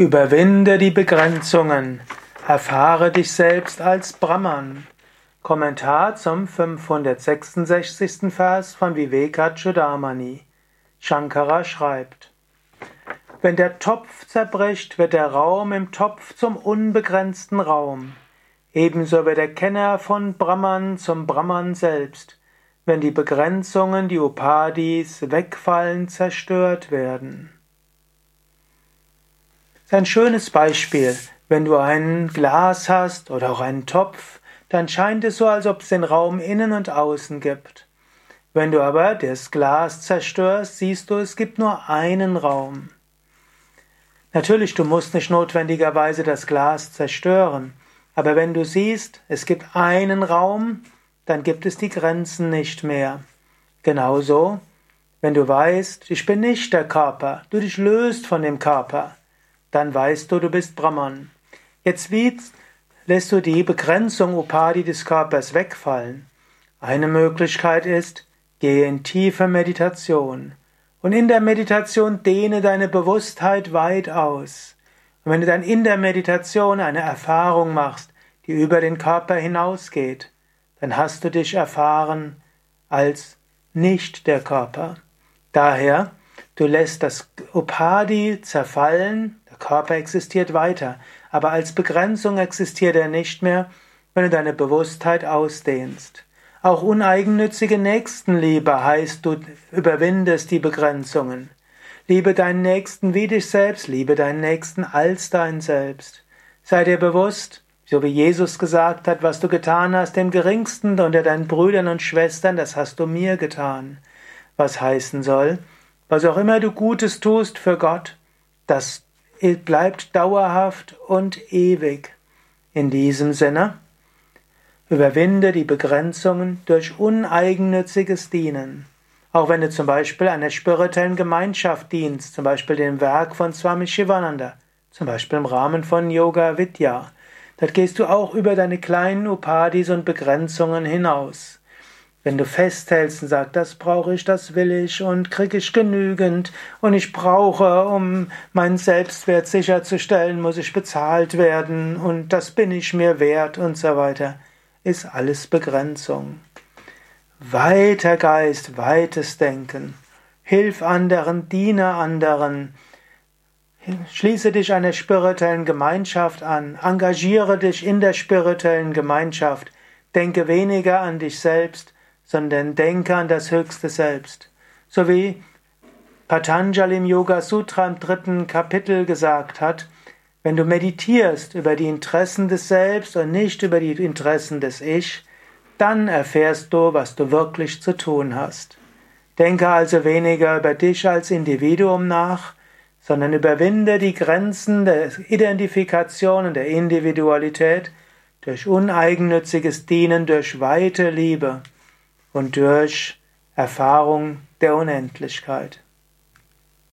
Überwinde die Begrenzungen. Erfahre dich selbst als Brahman. Kommentar zum 566. Vers von Vivekachudamani. Shankara schreibt: Wenn der Topf zerbricht, wird der Raum im Topf zum unbegrenzten Raum. Ebenso wird der Kenner von Brahman zum Brahman selbst, wenn die Begrenzungen, die Upadis, wegfallen, zerstört werden ein schönes Beispiel. Wenn du ein Glas hast oder auch einen Topf, dann scheint es so, als ob es den Raum innen und außen gibt. Wenn du aber das Glas zerstörst, siehst du, es gibt nur einen Raum. Natürlich, du musst nicht notwendigerweise das Glas zerstören, aber wenn du siehst, es gibt einen Raum, dann gibt es die Grenzen nicht mehr. Genauso, wenn du weißt, ich bin nicht der Körper, du dich löst von dem Körper, dann weißt du, du bist Brahman. Jetzt wie lässt du die Begrenzung Upadi des Körpers wegfallen? Eine Möglichkeit ist, gehe in tiefe Meditation und in der Meditation dehne deine Bewusstheit weit aus. Und wenn du dann in der Meditation eine Erfahrung machst, die über den Körper hinausgeht, dann hast du dich erfahren als nicht der Körper. Daher, du lässt das Upadi zerfallen, Körper existiert weiter, aber als Begrenzung existiert er nicht mehr, wenn du deine Bewusstheit ausdehnst. Auch uneigennützige Nächstenliebe heißt, du überwindest die Begrenzungen. Liebe deinen Nächsten wie dich selbst, liebe deinen Nächsten als dein Selbst. Sei dir bewusst, so wie Jesus gesagt hat, was du getan hast, dem Geringsten unter deinen Brüdern und Schwestern, das hast du mir getan. Was heißen soll, was auch immer du Gutes tust für Gott, das bleibt dauerhaft und ewig. In diesem Sinne, überwinde die Begrenzungen durch uneigennütziges Dienen. Auch wenn du zum Beispiel einer spirituellen Gemeinschaft dienst, zum Beispiel dem Werk von Swami Shivananda, zum Beispiel im Rahmen von Yoga Vidya, dort gehst du auch über deine kleinen Upadis und Begrenzungen hinaus. Wenn du festhältst und sagst, das brauche ich, das will ich und kriege ich genügend und ich brauche, um meinen Selbstwert sicherzustellen, muss ich bezahlt werden und das bin ich mir wert und so weiter, ist alles Begrenzung. Weiter Geist, weites Denken. Hilf anderen, diene anderen. Schließe dich einer spirituellen Gemeinschaft an, engagiere dich in der spirituellen Gemeinschaft, denke weniger an dich selbst, sondern denke an das höchste Selbst. So wie Patanjali im Yoga Sutra im dritten Kapitel gesagt hat, wenn du meditierst über die Interessen des Selbst und nicht über die Interessen des Ich, dann erfährst du, was du wirklich zu tun hast. Denke also weniger über dich als Individuum nach, sondern überwinde die Grenzen der Identifikation und der Individualität durch uneigennütziges Dienen, durch weite Liebe und durch Erfahrung der Unendlichkeit.